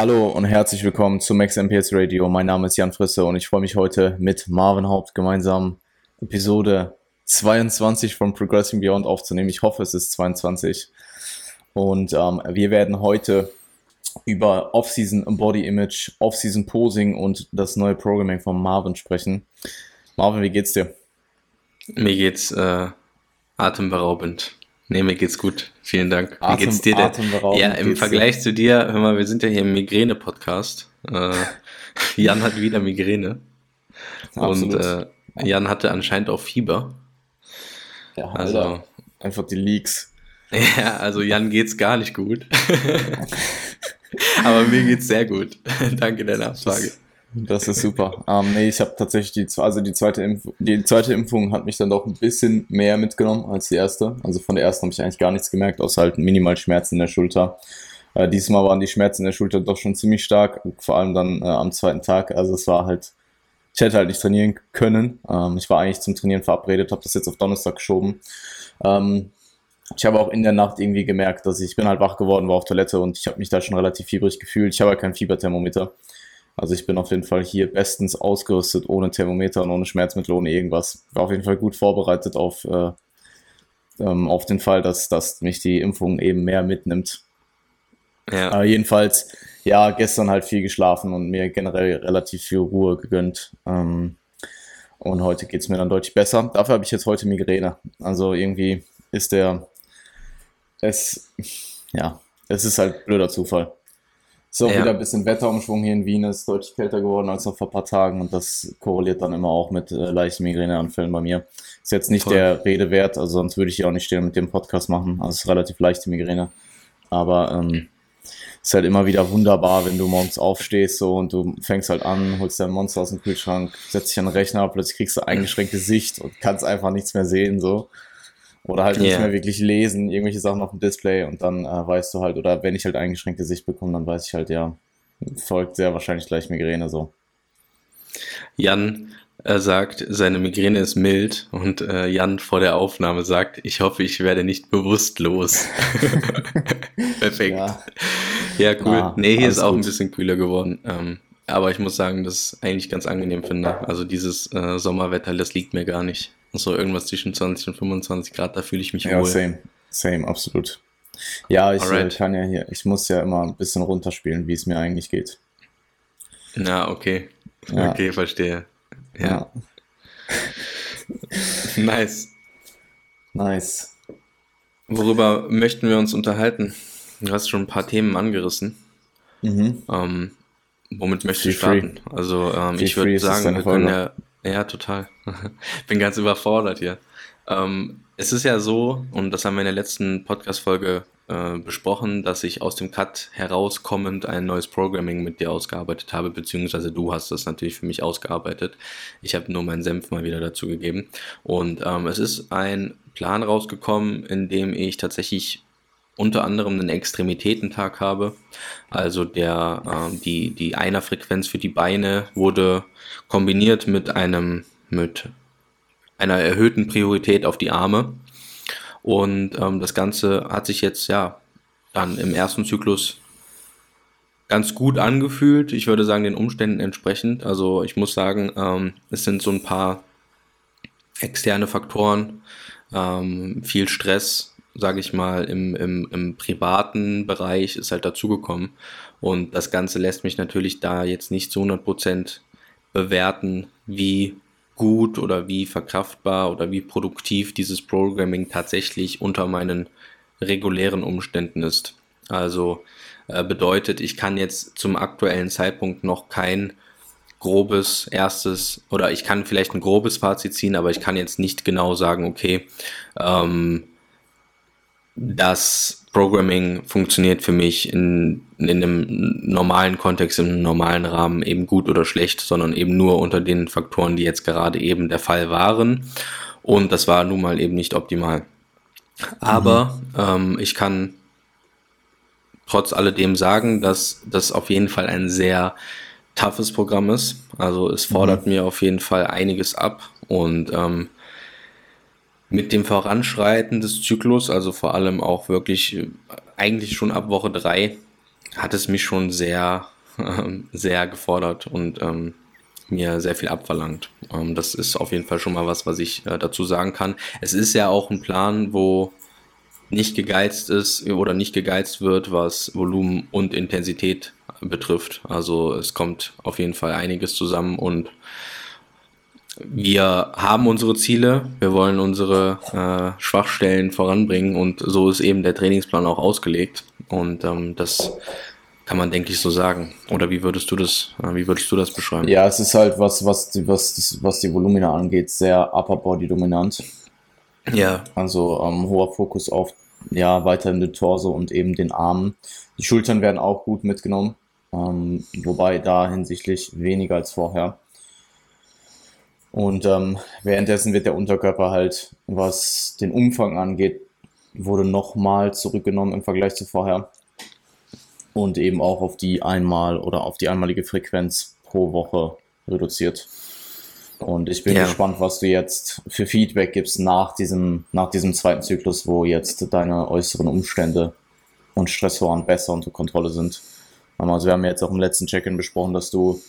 Hallo und herzlich willkommen zu Max MPS Radio. Mein Name ist Jan Frisse und ich freue mich heute mit Marvin Haupt gemeinsam Episode 22 von Progressing Beyond aufzunehmen. Ich hoffe, es ist 22. Und ähm, wir werden heute über Off-Season Body Image, Off-Season Posing und das neue Programming von Marvin sprechen. Marvin, wie geht's dir? Mir geht's äh, atemberaubend. Nee, mir geht's gut. Vielen Dank. Wie Atem, geht's dir denn? Ja, im Vergleich dir? zu dir, hör mal, wir sind ja hier im Migräne-Podcast. Äh, Jan hat wieder Migräne. Und äh, Jan hatte anscheinend auch Fieber. Ja, also einfach die Leaks. Ja, also Jan geht's gar nicht gut. Aber mir geht's sehr gut. Danke der Nachfrage. Das ist super. Ähm, nee, ich habe tatsächlich die, also die zweite Impfung, die zweite Impfung hat mich dann doch ein bisschen mehr mitgenommen als die erste. Also von der ersten habe ich eigentlich gar nichts gemerkt, außer halt minimal Schmerzen in der Schulter. Äh, diesmal waren die Schmerzen in der Schulter doch schon ziemlich stark, vor allem dann äh, am zweiten Tag. Also es war halt, ich hätte halt nicht trainieren können. Ähm, ich war eigentlich zum Trainieren verabredet, habe das jetzt auf Donnerstag geschoben. Ähm, ich habe auch in der Nacht irgendwie gemerkt, dass ich, ich bin halt wach geworden, war auf Toilette und ich habe mich da schon relativ fiebrig gefühlt. Ich habe halt kein Fieberthermometer. Also ich bin auf jeden Fall hier bestens ausgerüstet, ohne Thermometer und ohne Schmerzmittel, ohne irgendwas. War auf jeden Fall gut vorbereitet auf, äh, ähm, auf den Fall, dass, dass mich die Impfung eben mehr mitnimmt. Ja. Aber jedenfalls, ja, gestern halt viel geschlafen und mir generell relativ viel Ruhe gegönnt. Ähm, und heute geht es mir dann deutlich besser. Dafür habe ich jetzt heute Migräne. Also irgendwie ist der, es, ja, es ist halt blöder Zufall. So ja. wieder ein bisschen Wetterumschwung hier in Wien, ist deutlich kälter geworden als noch vor ein paar Tagen und das korreliert dann immer auch mit äh, leichten Migräneanfällen bei mir. Ist jetzt nicht Voll. der Rede wert, also sonst würde ich hier auch nicht stehen mit dem Podcast machen. Also es ist relativ leichte Migräne. Aber ähm, ist halt immer wieder wunderbar, wenn du morgens aufstehst so und du fängst halt an, holst dein Monster aus dem Kühlschrank, setzt dich an den Rechner, plötzlich kriegst du eingeschränkte Sicht und kannst einfach nichts mehr sehen so. Oder halt yeah. nicht mehr wirklich lesen, irgendwelche Sachen auf dem Display und dann äh, weißt du halt, oder wenn ich halt eingeschränkte Sicht bekomme, dann weiß ich halt, ja, folgt sehr wahrscheinlich gleich Migräne so. Jan äh, sagt, seine Migräne ist mild und äh, Jan vor der Aufnahme sagt, ich hoffe, ich werde nicht bewusstlos. Perfekt. Ja, ja cool. Ah, nee, hier ist auch gut. ein bisschen kühler geworden. Ähm, aber ich muss sagen, dass ich eigentlich ganz angenehm finde. Also dieses äh, Sommerwetter, das liegt mir gar nicht. So irgendwas zwischen 20 und 25 Grad, da fühle ich mich ja, wohl. Same, same, absolut. Ja, ich äh, kann ja hier, ich muss ja immer ein bisschen runterspielen, wie es mir eigentlich geht. Na, okay. Ja. Okay, verstehe. Ja. ja. nice. Nice. Worüber möchten wir uns unterhalten? Du hast schon ein paar Themen angerissen. Mhm. Ähm, womit möchtest du starten? Also ähm, ich würde sagen, wir können ja ja, total. Bin ganz überfordert hier. Ähm, es ist ja so, und das haben wir in der letzten Podcast-Folge äh, besprochen, dass ich aus dem Cut herauskommend ein neues Programming mit dir ausgearbeitet habe, beziehungsweise du hast das natürlich für mich ausgearbeitet. Ich habe nur meinen Senf mal wieder dazu gegeben. Und ähm, es ist ein Plan rausgekommen, in dem ich tatsächlich unter anderem einen Extremitätentag habe. Also der, äh, die, die Einerfrequenz für die Beine wurde kombiniert mit einem, mit einer erhöhten Priorität auf die Arme. Und ähm, das Ganze hat sich jetzt ja dann im ersten Zyklus ganz gut angefühlt. Ich würde sagen, den Umständen entsprechend. Also ich muss sagen, ähm, es sind so ein paar externe Faktoren, ähm, viel Stress, sage ich mal, im, im, im privaten Bereich ist halt dazugekommen. Und das Ganze lässt mich natürlich da jetzt nicht zu 100% bewerten, wie gut oder wie verkraftbar oder wie produktiv dieses Programming tatsächlich unter meinen regulären Umständen ist. Also äh, bedeutet, ich kann jetzt zum aktuellen Zeitpunkt noch kein grobes erstes oder ich kann vielleicht ein grobes Fazit ziehen, aber ich kann jetzt nicht genau sagen, okay, ähm, das Programming funktioniert für mich in, in einem normalen Kontext, im normalen Rahmen eben gut oder schlecht, sondern eben nur unter den Faktoren, die jetzt gerade eben der Fall waren. Und das war nun mal eben nicht optimal. Aber mhm. ähm, ich kann trotz alledem sagen, dass das auf jeden Fall ein sehr toughes Programm ist. Also es fordert mhm. mir auf jeden Fall einiges ab und ähm, mit dem Voranschreiten des Zyklus, also vor allem auch wirklich äh, eigentlich schon ab Woche drei, hat es mich schon sehr äh, sehr gefordert und ähm, mir sehr viel abverlangt. Ähm, das ist auf jeden Fall schon mal was, was ich äh, dazu sagen kann. Es ist ja auch ein Plan, wo nicht gegeizt ist oder nicht gegeizt wird, was Volumen und Intensität betrifft. Also es kommt auf jeden Fall einiges zusammen und wir haben unsere Ziele, wir wollen unsere äh, Schwachstellen voranbringen und so ist eben der Trainingsplan auch ausgelegt und ähm, das kann man denke ich so sagen. Oder wie würdest du das, äh, wie würdest du das beschreiben? Ja, es ist halt was, was die, was, was die Volumina angeht, sehr Upper Body dominant. Ja. Also ähm, hoher Fokus auf ja weiterhin den Torso und eben den Armen. Die Schultern werden auch gut mitgenommen, ähm, wobei da hinsichtlich weniger als vorher. Und ähm, währenddessen wird der Unterkörper halt, was den Umfang angeht, wurde nochmal zurückgenommen im Vergleich zu vorher. Und eben auch auf die einmal oder auf die einmalige Frequenz pro Woche reduziert. Und ich bin ja. gespannt, was du jetzt für Feedback gibst nach diesem, nach diesem zweiten Zyklus, wo jetzt deine äußeren Umstände und Stressoren besser unter Kontrolle sind. Also wir haben jetzt auch im letzten Check-in besprochen, dass du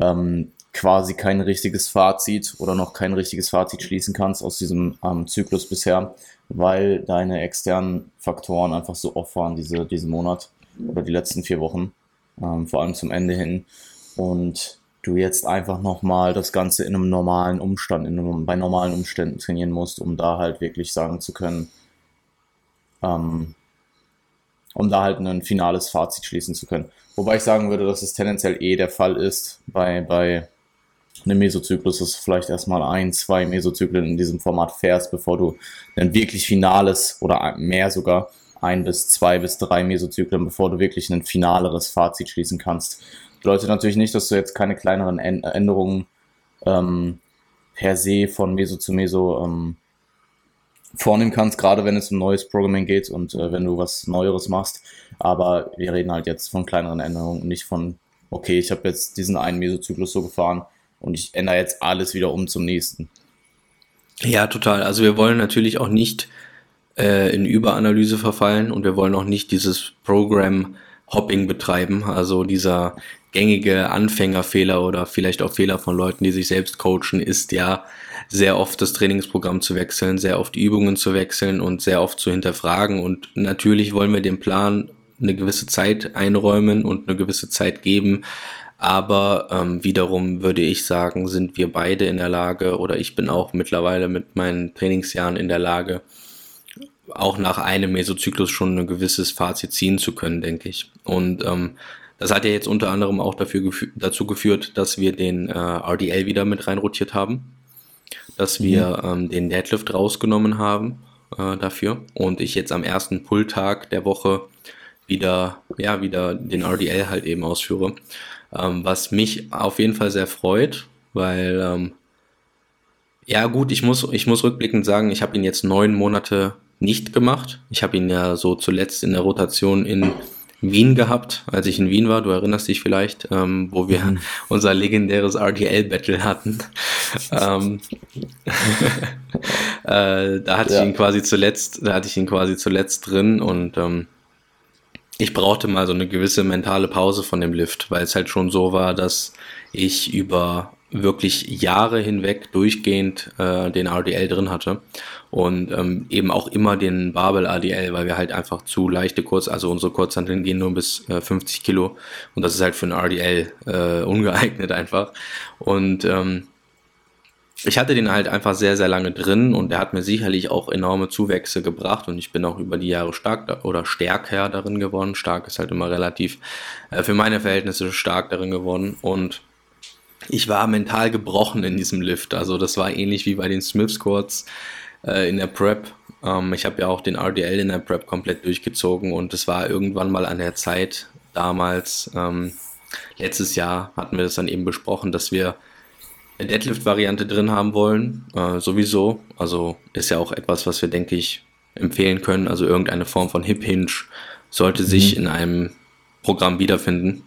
ähm, quasi kein richtiges Fazit oder noch kein richtiges Fazit schließen kannst aus diesem ähm, Zyklus bisher, weil deine externen Faktoren einfach so off waren diese, diesen Monat oder die letzten vier Wochen, ähm, vor allem zum Ende hin. Und du jetzt einfach nochmal das Ganze in einem normalen Umstand, in einem, bei normalen Umständen trainieren musst, um da halt wirklich sagen zu können, ähm, um da halt ein finales Fazit schließen zu können. Wobei ich sagen würde, dass es tendenziell eh der Fall ist bei, bei einem Mesozyklus, du vielleicht erstmal ein, zwei Mesozyklen in diesem Format fährst, bevor du ein wirklich finales oder mehr sogar ein bis zwei bis drei Mesozyklen, bevor du wirklich ein finaleres Fazit schließen kannst. Bedeutet natürlich nicht, dass du jetzt keine kleineren Änderungen ähm, per se von Meso zu Meso ähm, vornehmen kannst, gerade wenn es um neues Programming geht und äh, wenn du was Neueres machst. Aber wir reden halt jetzt von kleineren Änderungen, nicht von, okay, ich habe jetzt diesen einen Mesozyklus so gefahren und ich ändere jetzt alles wieder um zum nächsten. Ja, total. Also wir wollen natürlich auch nicht äh, in Überanalyse verfallen und wir wollen auch nicht dieses Program Hopping betreiben, also dieser gängige Anfängerfehler oder vielleicht auch Fehler von Leuten, die sich selbst coachen, ist ja sehr oft das Trainingsprogramm zu wechseln, sehr oft Übungen zu wechseln und sehr oft zu hinterfragen. Und natürlich wollen wir dem Plan eine gewisse Zeit einräumen und eine gewisse Zeit geben. Aber ähm, wiederum würde ich sagen, sind wir beide in der Lage oder ich bin auch mittlerweile mit meinen Trainingsjahren in der Lage, auch nach einem Mesozyklus schon ein gewisses Fazit ziehen zu können, denke ich. Und ähm, das hat ja jetzt unter anderem auch dafür dazu geführt, dass wir den äh, RDL wieder mit reinrotiert haben, dass mhm. wir ähm, den Deadlift rausgenommen haben äh, dafür und ich jetzt am ersten Pulltag der Woche wieder, ja, wieder den RDL halt eben ausführe, ähm, was mich auf jeden Fall sehr freut, weil ähm, ja gut, ich muss, ich muss rückblickend sagen, ich habe ihn jetzt neun Monate nicht gemacht. Ich habe ihn ja so zuletzt in der Rotation in Wien gehabt, als ich in Wien war. Du erinnerst dich vielleicht, ähm, wo wir mhm. unser legendäres RTL-Battle hatten. ähm, äh, da hatte ja. ich ihn quasi zuletzt, da hatte ich ihn quasi zuletzt drin und ähm, ich brauchte mal so eine gewisse mentale Pause von dem Lift, weil es halt schon so war, dass ich über wirklich Jahre hinweg durchgehend äh, den RDL drin hatte und ähm, eben auch immer den Babel ADL, weil wir halt einfach zu leichte Kurz, also unsere Kurzhanteln gehen nur bis äh, 50 Kilo und das ist halt für ein RDL äh, ungeeignet einfach. Und ähm, ich hatte den halt einfach sehr, sehr lange drin und der hat mir sicherlich auch enorme Zuwächse gebracht und ich bin auch über die Jahre stark oder stärker darin geworden. Stark ist halt immer relativ äh, für meine Verhältnisse stark darin geworden und ich war mental gebrochen in diesem Lift. Also das war ähnlich wie bei den Smith Squats äh, in der Prep. Ähm, ich habe ja auch den RDL in der Prep komplett durchgezogen und es war irgendwann mal an der Zeit damals, ähm, letztes Jahr hatten wir das dann eben besprochen, dass wir Deadlift-Variante drin haben wollen, äh, sowieso. Also ist ja auch etwas, was wir, denke ich, empfehlen können. Also irgendeine Form von Hip Hinge sollte mhm. sich in einem Programm wiederfinden.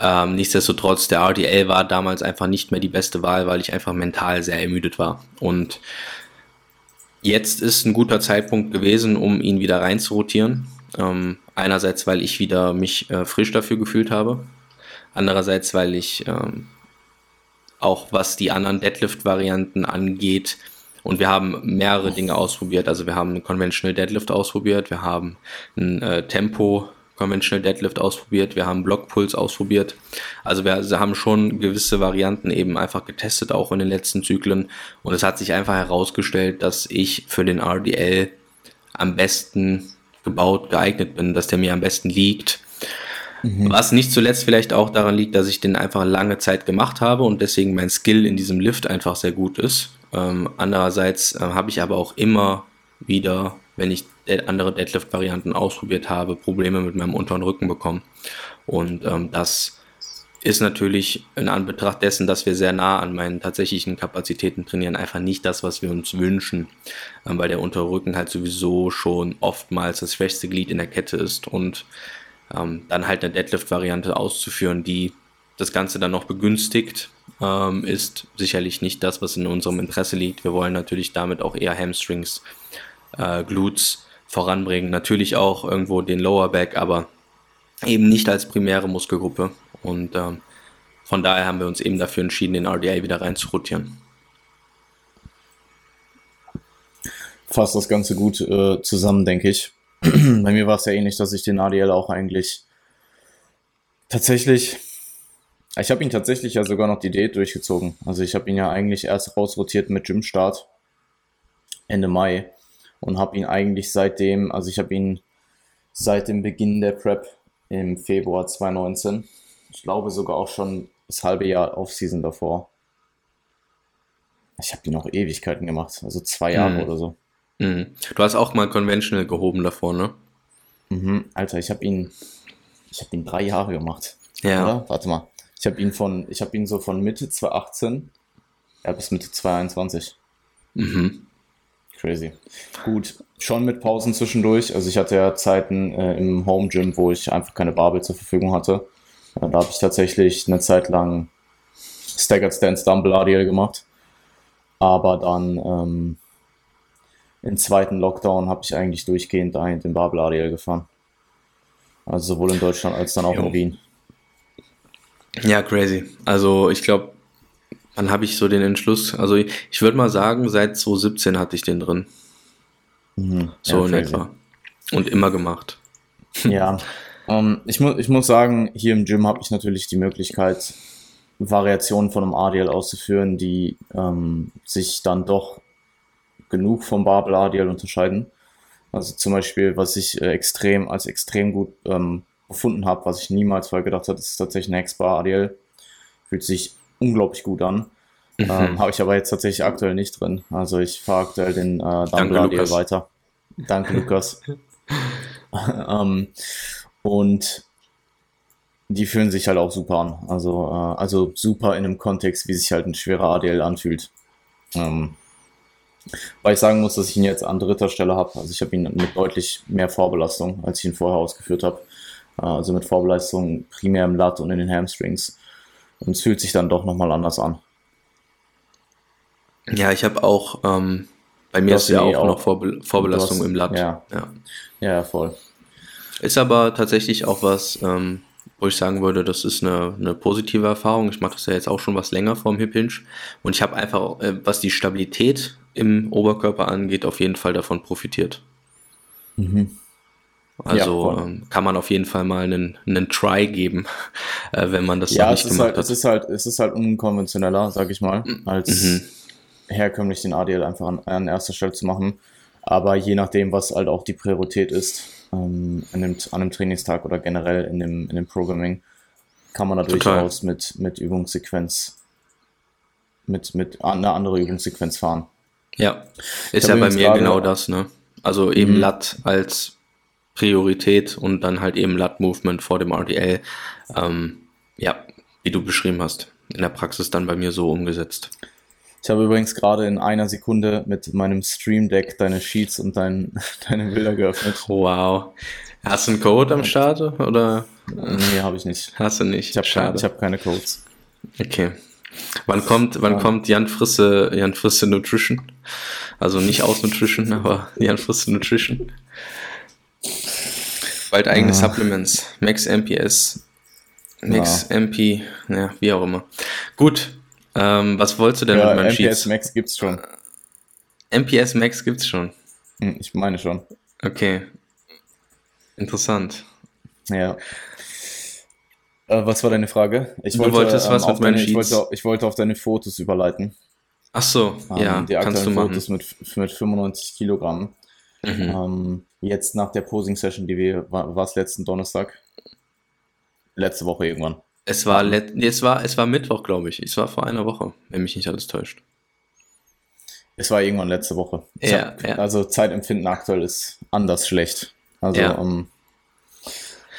Ähm, nichtsdestotrotz, der RDL war damals einfach nicht mehr die beste Wahl, weil ich einfach mental sehr ermüdet war. Und jetzt ist ein guter Zeitpunkt gewesen, um ihn wieder rein zu rotieren. Ähm, einerseits, weil ich wieder mich äh, frisch dafür gefühlt habe. Andererseits, weil ich ähm, auch was die anderen Deadlift-Varianten angeht, und wir haben mehrere Dinge ausprobiert. Also wir haben einen Conventional Deadlift ausprobiert, wir haben ein äh, Tempo Conventional Deadlift ausprobiert, wir haben Blockpuls ausprobiert. Also wir haben schon gewisse Varianten eben einfach getestet, auch in den letzten Zyklen. Und es hat sich einfach herausgestellt, dass ich für den RDL am besten gebaut, geeignet bin, dass der mir am besten liegt. Mhm. Was nicht zuletzt vielleicht auch daran liegt, dass ich den einfach lange Zeit gemacht habe und deswegen mein Skill in diesem Lift einfach sehr gut ist. Ähm, andererseits äh, habe ich aber auch immer wieder, wenn ich andere Deadlift-Varianten ausprobiert habe, Probleme mit meinem unteren Rücken bekommen. Und ähm, das ist natürlich in Anbetracht dessen, dass wir sehr nah an meinen tatsächlichen Kapazitäten trainieren, einfach nicht das, was wir uns wünschen, ähm, weil der untere Rücken halt sowieso schon oftmals das schwächste Glied in der Kette ist und ähm, dann halt eine Deadlift-Variante auszuführen, die das Ganze dann noch begünstigt, ähm, ist sicherlich nicht das, was in unserem Interesse liegt. Wir wollen natürlich damit auch eher Hamstrings, äh, Glutes voranbringen. Natürlich auch irgendwo den Lower Back, aber eben nicht als primäre Muskelgruppe. Und ähm, von daher haben wir uns eben dafür entschieden, den RDA wieder rein zu rotieren. Fasst das Ganze gut äh, zusammen, denke ich. Bei mir war es ja ähnlich, dass ich den ADL auch eigentlich tatsächlich ich habe ihn tatsächlich ja sogar noch die Diät durchgezogen. Also ich habe ihn ja eigentlich erst rausrotiert mit Gymstart Ende Mai und habe ihn eigentlich seitdem, also ich habe ihn seit dem Beginn der Prep im Februar 2019, ich glaube sogar auch schon das halbe Jahr Off-Season davor. Ich habe ihn auch Ewigkeiten gemacht, also zwei Jahre mhm. oder so. Mhm. Du hast auch mal Conventional gehoben davor, ne? Mhm, Alter, ich habe ihn, ich habe ihn drei Jahre gemacht. Ja. Oder? Warte mal. Ich habe ihn von, ich habe ihn so von Mitte 2018 ja, bis Mitte 2021. Mhm. Crazy. Gut, schon mit Pausen zwischendurch. Also ich hatte ja Zeiten äh, im Home Gym, wo ich einfach keine Barbel zur Verfügung hatte. Da habe ich tatsächlich eine Zeit lang Staggered Stance Dumble RDL gemacht. Aber dann ähm, im zweiten Lockdown habe ich eigentlich durchgehend den Barbel RDL gefahren. Also sowohl in Deutschland als dann auch jo. in Wien. Ja, crazy. Also ich glaube, wann habe ich so den Entschluss? Also ich, ich würde mal sagen, seit 2017 hatte ich den drin. Mhm. So ja, in crazy. etwa. Und immer gemacht. Ja, um, ähm, ich, mu ich muss sagen, hier im Gym habe ich natürlich die Möglichkeit, Variationen von einem ADL auszuführen, die ähm, sich dann doch genug vom Barbel ADL unterscheiden. Also zum Beispiel, was ich äh, extrem als extrem gut ähm, gefunden habe, was ich niemals vorher gedacht habe, das ist tatsächlich ein Hexbar ADL. Fühlt sich unglaublich gut an. Mhm. Ähm, habe ich aber jetzt tatsächlich aktuell nicht drin. Also ich fahre aktuell den äh, Dumble ADL weiter. Danke, Lukas. ähm, und die fühlen sich halt auch super an. Also, äh, also super in einem Kontext, wie sich halt ein schwerer ADL anfühlt. Ähm, weil ich sagen muss, dass ich ihn jetzt an dritter Stelle habe. Also ich habe ihn mit deutlich mehr Vorbelastung, als ich ihn vorher ausgeführt habe. Also mit Vorbelastung primär im Lat und in den Hamstrings. Und es fühlt sich dann doch nochmal anders an. Ja, ich habe auch, ähm, bei mir ist ja auch, auch, noch Vorbe Vorbelastung hast, im Lat. Ja. ja. ja, voll. Ist aber tatsächlich auch was, ähm, wo ich sagen würde, das ist eine, eine positive Erfahrung. Ich mache das ja jetzt auch schon was länger vom Hip Hinge und ich habe einfach, äh, was die Stabilität im Oberkörper angeht, auf jeden Fall davon profitiert. Mhm. Also ja, ähm, kann man auf jeden Fall mal einen, einen Try geben, äh, wenn man das ja, nicht gemacht halt, hat. Es ist halt, es ist halt unkonventioneller, sag ich mal, mm, als mhm. herkömmlich den ADL einfach an, an, erster Stelle zu machen. Aber je nachdem, was halt auch die Priorität ist, ähm, an, dem, an einem Trainingstag oder generell in dem, in dem Programming, kann man da durchaus mit, mit Übungssequenz, mit, mit einer anderen Übungssequenz fahren. Ja, ist ja bei mir genau das, ne? Also eben mhm. Lat als Priorität und dann halt eben Lat-Movement vor dem RDL. Ähm, ja, wie du beschrieben hast, in der Praxis dann bei mir so umgesetzt. Ich habe übrigens gerade in einer Sekunde mit meinem Stream Deck deine Sheets und dein, deine Bilder geöffnet. Wow. Hast du einen Code am Start oder? Nee, habe ich nicht. Hast du nicht? Ich habe keine, hab keine Codes. Okay. Wann kommt, wann ja. kommt Jan Frisse, Jan Frisse Nutrition? Also nicht aus Nutrition, aber Jan Frisse Nutrition. Bald eigene ah. Supplements. Max MPS. Max, ja. MP, ja, wie auch immer. Gut, ähm, was wolltest du denn ja, mit meinen MPS Sheets? Max gibt's schon. MPS Max gibt's schon. Hm, ich meine schon. Okay. Interessant. Ja. Äh, was war deine Frage? Ich du wollte, wolltest ähm, was mit meinen Sheets? Ich wollte, ich wollte auf deine Fotos überleiten. Ach so, ähm, ja, die kannst du machen. Fotos mit, mit 95 Kilogramm. Mhm. Ähm, jetzt nach der Posing-Session, die wir, war es letzten Donnerstag? Letzte Woche irgendwann. Es war, let, es war, es war Mittwoch, glaube ich. Es war vor einer Woche, wenn mich nicht alles täuscht. Es war irgendwann letzte Woche. Ja, hab, ja. Also Zeitempfinden aktuell ist anders schlecht. Also, ja. um, ähm,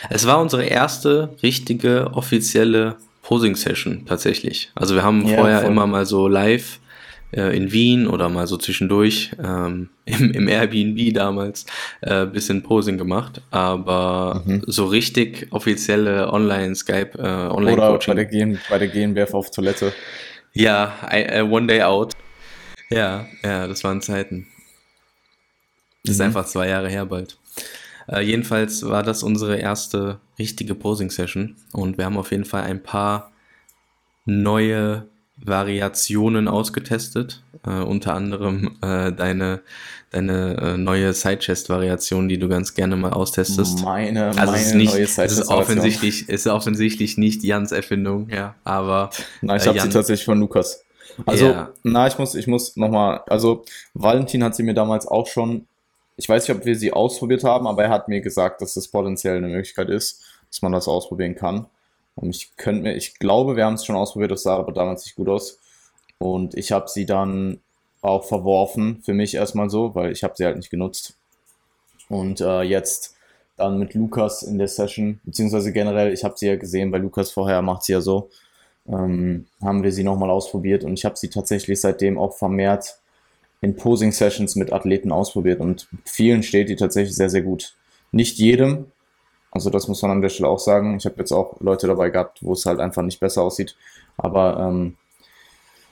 es war unsere erste richtige offizielle Posing-Session tatsächlich. Also wir haben ja, vorher voll. immer mal so live äh, in Wien oder mal so zwischendurch ähm, im, im Airbnb damals äh, bisschen Posing gemacht, aber mhm. so richtig offizielle Online-Skype, äh, Online-Coaching. Oder bei der, bei der GNBF auf Toilette. Ja, I, uh, One Day Out. Ja, ja, das waren Zeiten. Das mhm. ist einfach zwei Jahre her bald. Äh, jedenfalls war das unsere erste richtige Posing-Session und wir haben auf jeden Fall ein paar neue Variationen ausgetestet. Äh, unter anderem äh, deine, deine äh, neue Sidechest-Variation, die du ganz gerne mal austestest. Meine, also meine es ist nicht, neue Es ist offensichtlich, ist offensichtlich nicht Jans Erfindung, ja, aber. Nein, ich äh, habe sie tatsächlich von Lukas. Also, ja. na, ich muss, ich muss nochmal, also Valentin hat sie mir damals auch schon, ich weiß nicht, ob wir sie ausprobiert haben, aber er hat mir gesagt, dass das potenziell eine Möglichkeit ist, dass man das ausprobieren kann. Und ich könnte mir, ich glaube, wir haben es schon ausprobiert, das sah aber damals nicht gut aus. Und ich habe sie dann auch verworfen, für mich erstmal so, weil ich habe sie halt nicht genutzt. Und äh, jetzt dann mit Lukas in der Session, beziehungsweise generell, ich habe sie ja gesehen, bei Lukas vorher macht sie ja so, ähm, haben wir sie nochmal ausprobiert und ich habe sie tatsächlich seitdem auch vermehrt in Posing-Sessions mit Athleten ausprobiert und vielen steht die tatsächlich sehr, sehr gut. Nicht jedem, also das muss man an der Stelle auch sagen. Ich habe jetzt auch Leute dabei gehabt, wo es halt einfach nicht besser aussieht. Aber ähm,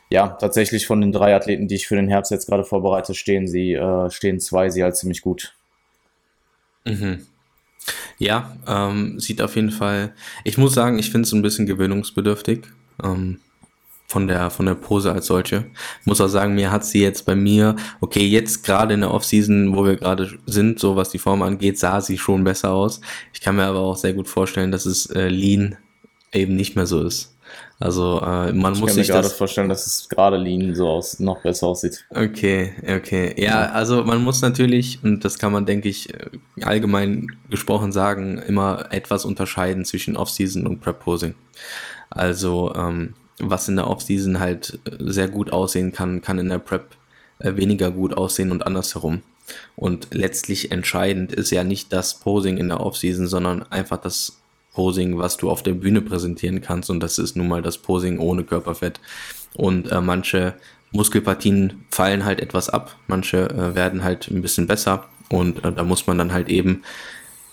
ja, tatsächlich von den drei Athleten, die ich für den Herbst jetzt gerade vorbereite, stehen sie, äh, stehen zwei sie halt ziemlich gut. Mhm. Ja, ähm, sieht auf jeden Fall. Ich muss sagen, ich finde es ein bisschen gewöhnungsbedürftig. Ähm, von der, von der Pose als solche. Ich muss auch sagen, mir hat sie jetzt bei mir, okay, jetzt gerade in der Offseason, wo wir gerade sind, so was die Form angeht, sah sie schon besser aus. Ich kann mir aber auch sehr gut vorstellen, dass es äh, Lean eben nicht mehr so ist. Also äh, man ich muss sich das... gerade vorstellen, dass es gerade Lean so aus, noch besser aussieht. Okay, okay. Ja, also man muss natürlich, und das kann man, denke ich, äh, allgemein gesprochen sagen, immer etwas unterscheiden zwischen Offseason und Prep-Posing. Also ähm, was in der Offseason halt äh, sehr gut aussehen kann, kann in der Prep äh, weniger gut aussehen und andersherum. Und letztlich entscheidend ist ja nicht das Posing in der Offseason, sondern einfach das Posing, was du auf der Bühne präsentieren kannst. Und das ist nun mal das Posing ohne Körperfett. Und äh, manche Muskelpartien fallen halt etwas ab, manche äh, werden halt ein bisschen besser. Und äh, da muss man dann halt eben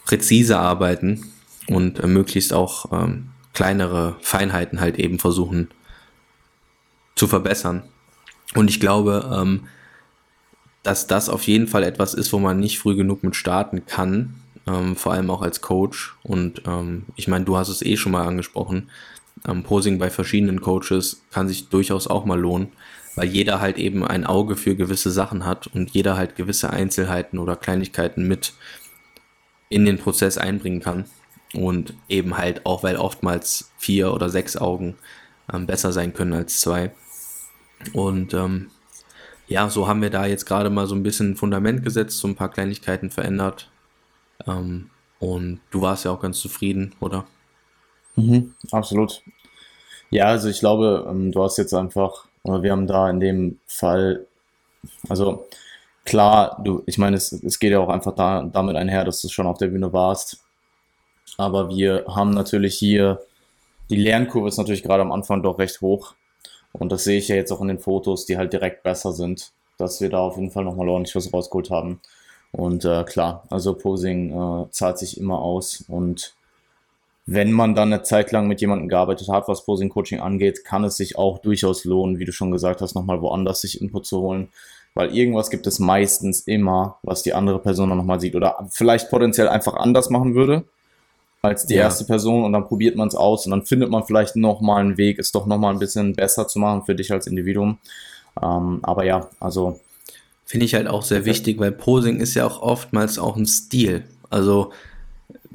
präzise arbeiten und äh, möglichst auch ähm, kleinere Feinheiten halt eben versuchen zu verbessern. Und ich glaube, ähm, dass das auf jeden Fall etwas ist, wo man nicht früh genug mit starten kann, ähm, vor allem auch als Coach. Und ähm, ich meine, du hast es eh schon mal angesprochen. Ähm, Posing bei verschiedenen Coaches kann sich durchaus auch mal lohnen, weil jeder halt eben ein Auge für gewisse Sachen hat und jeder halt gewisse Einzelheiten oder Kleinigkeiten mit in den Prozess einbringen kann. Und eben halt auch, weil oftmals vier oder sechs Augen ähm, besser sein können als zwei. Und ähm, ja, so haben wir da jetzt gerade mal so ein bisschen Fundament gesetzt, so ein paar Kleinigkeiten verändert. Ähm, und du warst ja auch ganz zufrieden, oder? Mhm, absolut. Ja, also ich glaube, ähm, du hast jetzt einfach, wir haben da in dem Fall, also klar, du, ich meine, es, es geht ja auch einfach da, damit einher, dass du schon auf der Bühne warst. Aber wir haben natürlich hier, die Lernkurve ist natürlich gerade am Anfang doch recht hoch. Und das sehe ich ja jetzt auch in den Fotos, die halt direkt besser sind, dass wir da auf jeden Fall nochmal ordentlich was rausgeholt haben. Und äh, klar, also Posing äh, zahlt sich immer aus. Und wenn man dann eine Zeit lang mit jemandem gearbeitet hat, was Posing-Coaching angeht, kann es sich auch durchaus lohnen, wie du schon gesagt hast, nochmal woanders sich Input zu holen. Weil irgendwas gibt es meistens immer, was die andere Person dann nochmal sieht oder vielleicht potenziell einfach anders machen würde als die ja. erste Person und dann probiert man es aus und dann findet man vielleicht nochmal einen Weg, es doch nochmal ein bisschen besser zu machen für dich als Individuum. Ähm, aber ja, also. Finde ich halt auch sehr wichtig, weil Posing ist ja auch oftmals auch ein Stil. Also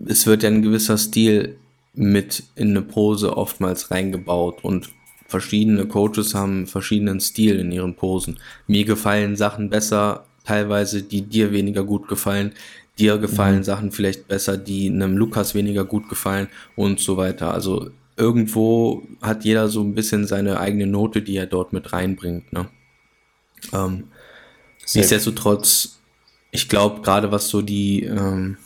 es wird ja ein gewisser Stil mit in eine Pose oftmals reingebaut und verschiedene Coaches haben verschiedenen Stil in ihren Posen. Mir gefallen Sachen besser, teilweise, die dir weniger gut gefallen. Dir gefallen mhm. Sachen vielleicht besser, die einem Lukas weniger gut gefallen und so weiter. Also irgendwo hat jeder so ein bisschen seine eigene Note, die er dort mit reinbringt. Ne? Ähm, nichtsdestotrotz, ich glaube, gerade was so die ähm,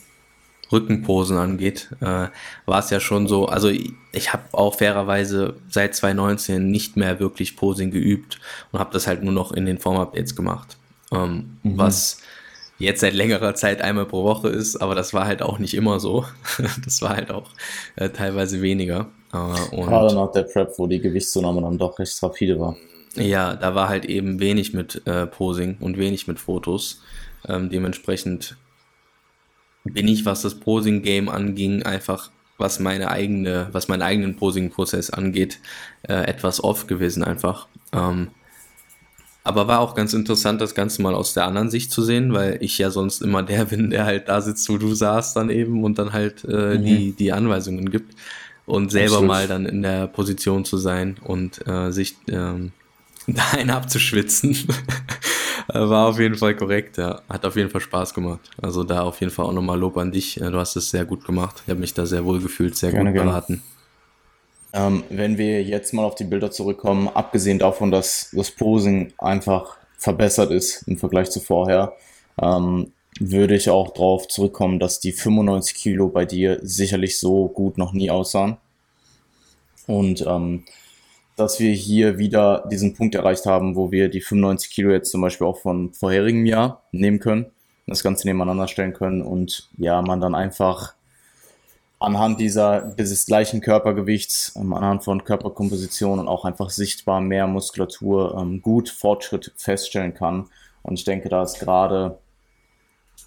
Rückenposen angeht, äh, war es ja schon so, also ich, ich habe auch fairerweise seit 2019 nicht mehr wirklich Posing geübt und habe das halt nur noch in den Form-Updates gemacht. Ähm, mhm. Was jetzt seit längerer Zeit einmal pro Woche ist, aber das war halt auch nicht immer so. das war halt auch äh, teilweise weniger. Äh, Gerade nach der Prep, wo die Gewichtszunahme dann doch recht rapide war. Ja, da war halt eben wenig mit äh, Posing und wenig mit Fotos. Ähm, dementsprechend bin ich, was das Posing-Game anging, einfach was meine eigene, was meinen eigenen Posing-Prozess angeht, äh, etwas off gewesen einfach. Ähm, aber war auch ganz interessant, das Ganze mal aus der anderen Sicht zu sehen, weil ich ja sonst immer der bin, der halt da sitzt, wo du saßt dann eben und dann halt äh, mhm. die, die Anweisungen gibt. Und selber Absolut. mal dann in der Position zu sein und äh, sich ähm, da einen abzuschwitzen. War auf jeden Fall korrekt, ja. Hat auf jeden Fall Spaß gemacht. Also da auf jeden Fall auch nochmal Lob an dich. Du hast es sehr gut gemacht. Ich habe mich da sehr wohl gefühlt, sehr gerne, gut beraten. Ähm, wenn wir jetzt mal auf die Bilder zurückkommen, abgesehen davon, dass das Posing einfach verbessert ist im Vergleich zu vorher, ähm, würde ich auch darauf zurückkommen, dass die 95 Kilo bei dir sicherlich so gut noch nie aussahen. Und ähm, dass wir hier wieder diesen Punkt erreicht haben, wo wir die 95 Kilo jetzt zum Beispiel auch von vorherigem Jahr nehmen können, das Ganze nebeneinander stellen können und ja, man dann einfach anhand dieser dieses gleichen Körpergewichts, ähm, anhand von Körperkomposition und auch einfach sichtbar mehr Muskulatur ähm, gut Fortschritt feststellen kann. Und ich denke, da ist gerade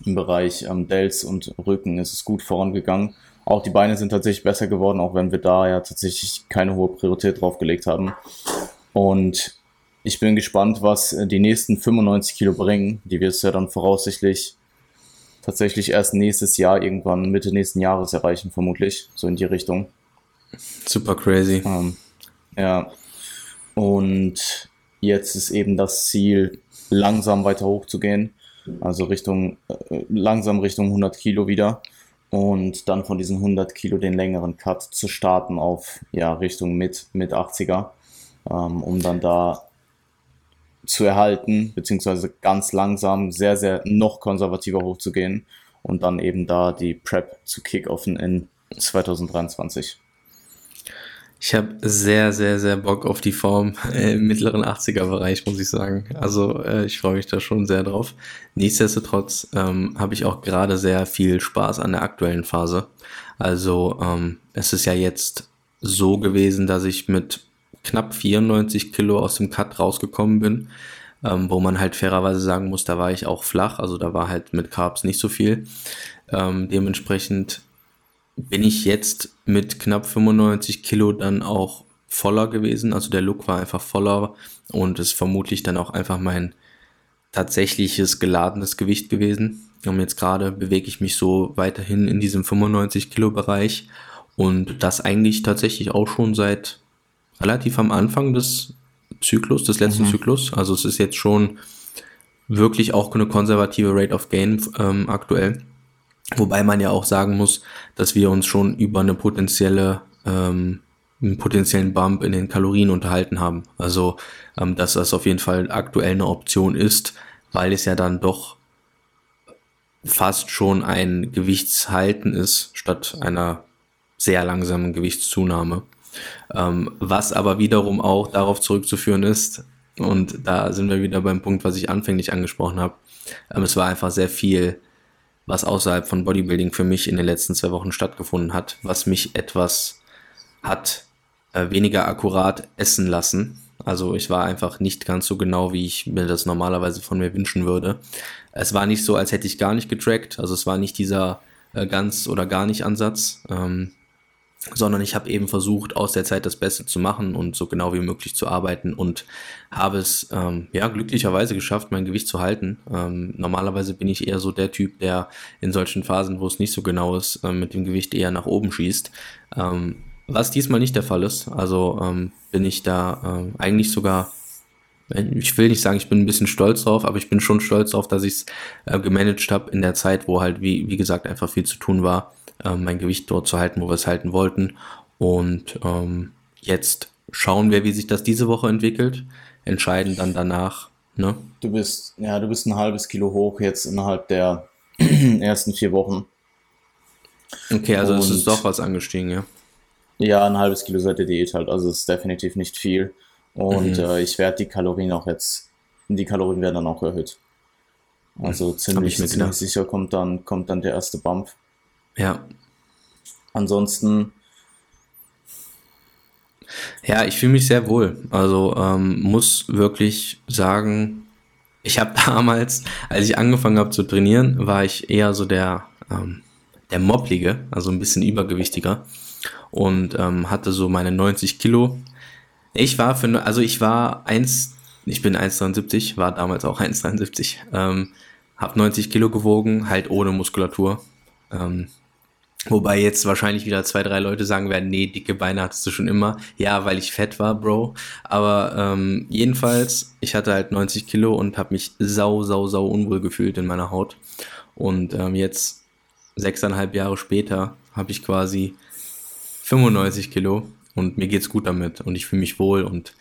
im Bereich ähm, Delts und Rücken ist es gut vorangegangen. Auch die Beine sind tatsächlich besser geworden, auch wenn wir da ja tatsächlich keine hohe Priorität drauf gelegt haben. Und ich bin gespannt, was äh, die nächsten 95 Kilo bringen. Die wird es ja dann voraussichtlich tatsächlich erst nächstes Jahr, irgendwann Mitte nächsten Jahres erreichen, vermutlich. So in die Richtung. Super crazy. Ähm, ja. Und jetzt ist eben das Ziel, langsam weiter hochzugehen. Also Richtung, äh, langsam Richtung 100 Kilo wieder und dann von diesen 100 Kilo den längeren Cut zu starten auf ja, Richtung mit, mit 80er, ähm, um dann da zu erhalten, beziehungsweise ganz langsam, sehr, sehr noch konservativer hochzugehen und dann eben da die Prep zu kickoffen in 2023. Ich habe sehr, sehr, sehr Bock auf die Form im mittleren 80er-Bereich, muss ich sagen. Also äh, ich freue mich da schon sehr drauf. Nichtsdestotrotz ähm, habe ich auch gerade sehr viel Spaß an der aktuellen Phase. Also ähm, es ist ja jetzt so gewesen, dass ich mit knapp 94 Kilo aus dem Cut rausgekommen bin, ähm, wo man halt fairerweise sagen muss, da war ich auch flach, also da war halt mit Carbs nicht so viel. Ähm, dementsprechend bin ich jetzt mit knapp 95 Kilo dann auch voller gewesen. Also der Look war einfach voller und ist vermutlich dann auch einfach mein tatsächliches geladenes Gewicht gewesen. Und jetzt gerade bewege ich mich so weiterhin in diesem 95 Kilo Bereich und das eigentlich tatsächlich auch schon seit relativ am Anfang des Zyklus, des letzten mhm. Zyklus. Also es ist jetzt schon wirklich auch eine konservative Rate of Gain ähm, aktuell. Wobei man ja auch sagen muss, dass wir uns schon über eine potenzielle, ähm, einen potenziellen Bump in den Kalorien unterhalten haben. Also, ähm, dass das auf jeden Fall aktuell eine Option ist, weil es ja dann doch fast schon ein Gewichtshalten ist, statt einer sehr langsamen Gewichtszunahme. Ähm, was aber wiederum auch darauf zurückzuführen ist, und da sind wir wieder beim Punkt, was ich anfänglich angesprochen habe, ähm, es war einfach sehr viel was außerhalb von Bodybuilding für mich in den letzten zwei Wochen stattgefunden hat, was mich etwas hat äh, weniger akkurat essen lassen. Also ich war einfach nicht ganz so genau, wie ich mir das normalerweise von mir wünschen würde. Es war nicht so, als hätte ich gar nicht getrackt. Also es war nicht dieser äh, ganz oder gar nicht Ansatz. Ähm, sondern ich habe eben versucht, aus der Zeit das Beste zu machen und so genau wie möglich zu arbeiten und habe es ähm, ja glücklicherweise geschafft, mein Gewicht zu halten. Ähm, normalerweise bin ich eher so der Typ, der in solchen Phasen, wo es nicht so genau ist, äh, mit dem Gewicht eher nach oben schießt. Ähm, was diesmal nicht der Fall ist. Also ähm, bin ich da äh, eigentlich sogar ich will nicht sagen, ich bin ein bisschen stolz drauf, aber ich bin schon stolz drauf, dass ich es äh, gemanagt habe in der Zeit, wo halt, wie, wie gesagt, einfach viel zu tun war äh, mein Gewicht dort zu halten, wo wir es halten wollten. Und ähm, jetzt schauen wir, wie sich das diese Woche entwickelt, entscheiden dann danach. Ne? Du bist, ja, du bist ein halbes Kilo hoch jetzt innerhalb der ersten vier Wochen. Okay, also es ist doch was angestiegen, ja. Ja, ein halbes Kilo seit der Diät halt, also es ist definitiv nicht viel. Und mhm. äh, ich werde die Kalorien auch jetzt, die Kalorien werden dann auch erhöht. Also ziemlich, ziemlich sicher kommt dann, kommt dann der erste Bump. Ja. Ansonsten. Ja, ich fühle mich sehr wohl. Also ähm, muss wirklich sagen, ich habe damals, als ich angefangen habe zu trainieren, war ich eher so der, ähm, der Mopplige, also ein bisschen übergewichtiger und ähm, hatte so meine 90 Kilo. Ich war für, also ich war 1, ich bin 1,73, war damals auch 1,73, ähm, habe 90 Kilo gewogen, halt ohne Muskulatur. Ähm, Wobei jetzt wahrscheinlich wieder zwei, drei Leute sagen werden, nee, dicke Beine hattest du schon immer. Ja, weil ich fett war, Bro. Aber ähm, jedenfalls, ich hatte halt 90 Kilo und habe mich sau, sau, sau unwohl gefühlt in meiner Haut. Und ähm, jetzt, sechseinhalb Jahre später, habe ich quasi 95 Kilo und mir geht's gut damit und ich fühle mich wohl und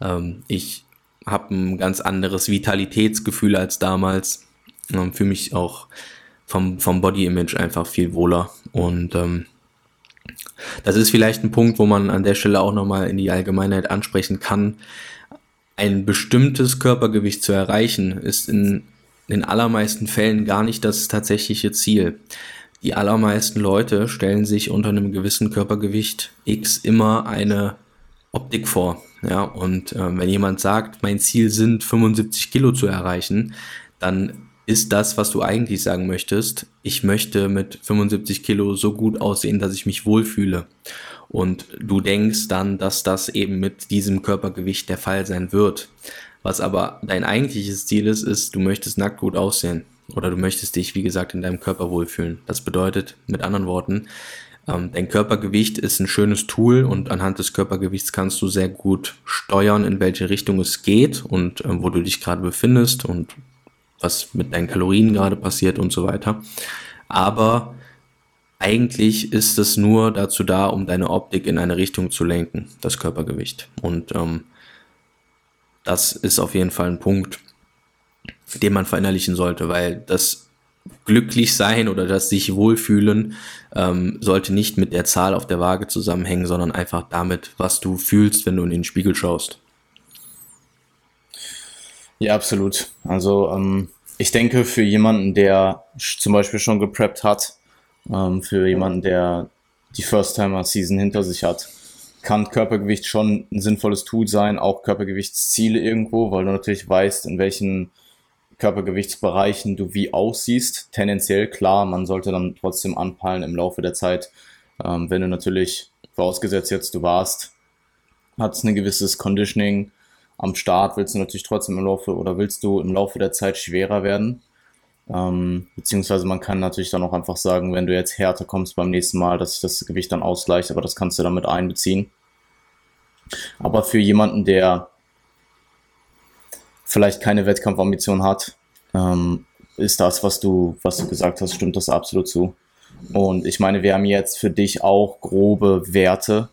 ähm, ich habe ein ganz anderes Vitalitätsgefühl als damals. Ähm, fühle mich auch vom, vom Body-Image einfach viel wohler. Und ähm, das ist vielleicht ein Punkt, wo man an der Stelle auch nochmal in die Allgemeinheit ansprechen kann. Ein bestimmtes Körpergewicht zu erreichen, ist in den allermeisten Fällen gar nicht das tatsächliche Ziel. Die allermeisten Leute stellen sich unter einem gewissen Körpergewicht X immer eine Optik vor. Ja, und äh, wenn jemand sagt, mein Ziel sind 75 Kilo zu erreichen, dann ist das, was du eigentlich sagen möchtest. Ich möchte mit 75 Kilo so gut aussehen, dass ich mich wohlfühle. Und du denkst dann, dass das eben mit diesem Körpergewicht der Fall sein wird. Was aber dein eigentliches Ziel ist, ist, du möchtest nackt gut aussehen. Oder du möchtest dich, wie gesagt, in deinem Körper wohlfühlen. Das bedeutet, mit anderen Worten, ähm, dein Körpergewicht ist ein schönes Tool und anhand des Körpergewichts kannst du sehr gut steuern, in welche Richtung es geht und äh, wo du dich gerade befindest und was mit deinen Kalorien gerade passiert und so weiter. Aber eigentlich ist es nur dazu da, um deine Optik in eine Richtung zu lenken, das Körpergewicht. Und ähm, das ist auf jeden Fall ein Punkt, den man verinnerlichen sollte, weil das glücklich sein oder das sich wohlfühlen ähm, sollte nicht mit der Zahl auf der Waage zusammenhängen, sondern einfach damit, was du fühlst, wenn du in den Spiegel schaust. Ja, absolut. Also ähm, ich denke, für jemanden, der zum Beispiel schon gepreppt hat, ähm, für jemanden, der die First-Timer-Season hinter sich hat, kann Körpergewicht schon ein sinnvolles Tool sein, auch Körpergewichtsziele irgendwo, weil du natürlich weißt, in welchen Körpergewichtsbereichen du wie aussiehst. Tendenziell klar, man sollte dann trotzdem anpeilen im Laufe der Zeit. Ähm, wenn du natürlich, vorausgesetzt jetzt du warst, hat ein gewisses Conditioning, am Start willst du natürlich trotzdem im Laufe oder willst du im Laufe der Zeit schwerer werden. Ähm, beziehungsweise man kann natürlich dann auch einfach sagen, wenn du jetzt härter kommst beim nächsten Mal, dass sich das Gewicht dann ausgleicht, aber das kannst du damit einbeziehen. Aber für jemanden, der vielleicht keine Wettkampfambition hat, ähm, ist das, was du, was du gesagt hast, stimmt das absolut zu. Und ich meine, wir haben jetzt für dich auch grobe Werte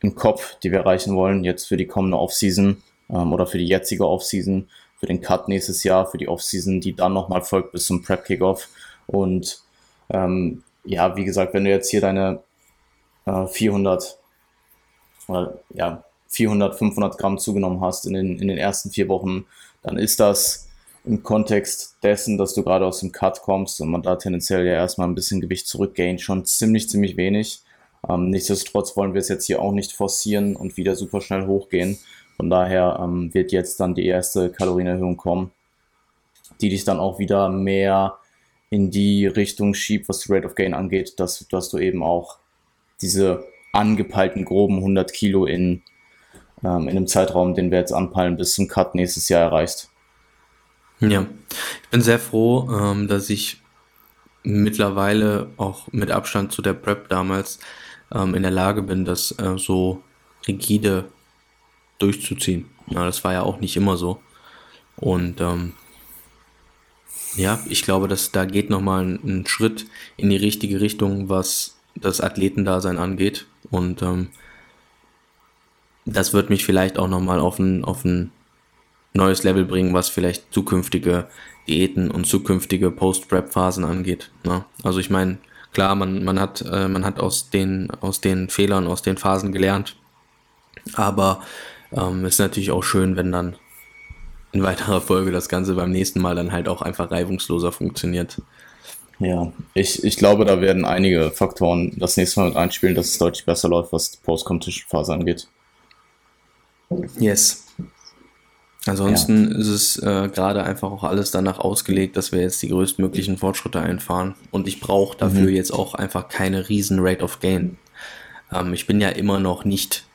im Kopf, die wir erreichen wollen, jetzt für die kommende Offseason ähm, oder für die jetzige Offseason, für den Cut nächstes Jahr, für die Offseason, die dann nochmal folgt bis zum Prep Kickoff. Und ähm, ja, wie gesagt, wenn du jetzt hier deine äh, 400 oder ja 400, 500 Gramm zugenommen hast in den, in den ersten vier Wochen, dann ist das im Kontext dessen, dass du gerade aus dem Cut kommst und man da tendenziell ja erstmal ein bisschen Gewicht zurückgaint, schon ziemlich, ziemlich wenig. Ähm, nichtsdestotrotz wollen wir es jetzt hier auch nicht forcieren und wieder super schnell hochgehen. Von daher ähm, wird jetzt dann die erste Kalorienerhöhung kommen, die dich dann auch wieder mehr in die Richtung schiebt, was die Rate of Gain angeht, dass, dass du eben auch diese angepeilten groben 100 Kilo in, ähm, in einem Zeitraum, den wir jetzt anpeilen, bis zum Cut nächstes Jahr erreichst. Ja, ich bin sehr froh, ähm, dass ich mittlerweile auch mit Abstand zu der Prep damals ähm, in der Lage bin, das äh, so rigide durchzuziehen. Ja, das war ja auch nicht immer so. Und ähm, ja, ich glaube, dass da geht nochmal ein, ein Schritt in die richtige Richtung, was das Athletendasein angeht. Und ähm, das wird mich vielleicht auch nochmal auf ein, auf ein neues Level bringen, was vielleicht zukünftige Diäten und zukünftige Post-Prep-Phasen angeht. Ne? Also ich meine, klar, man, man hat, äh, man hat aus den, aus den Fehlern, aus den Phasen gelernt. Aber ähm, ist natürlich auch schön, wenn dann in weiterer Folge das Ganze beim nächsten Mal dann halt auch einfach reibungsloser funktioniert. Ja, ich, ich glaube, da werden einige Faktoren das nächste Mal mit einspielen, dass es deutlich besser läuft, was die Post-Competition-Phase angeht. Yes. Ansonsten ja. ist es äh, gerade einfach auch alles danach ausgelegt, dass wir jetzt die größtmöglichen Fortschritte einfahren. Und ich brauche dafür mhm. jetzt auch einfach keine riesen Rate of Gain. Ähm, ich bin ja immer noch nicht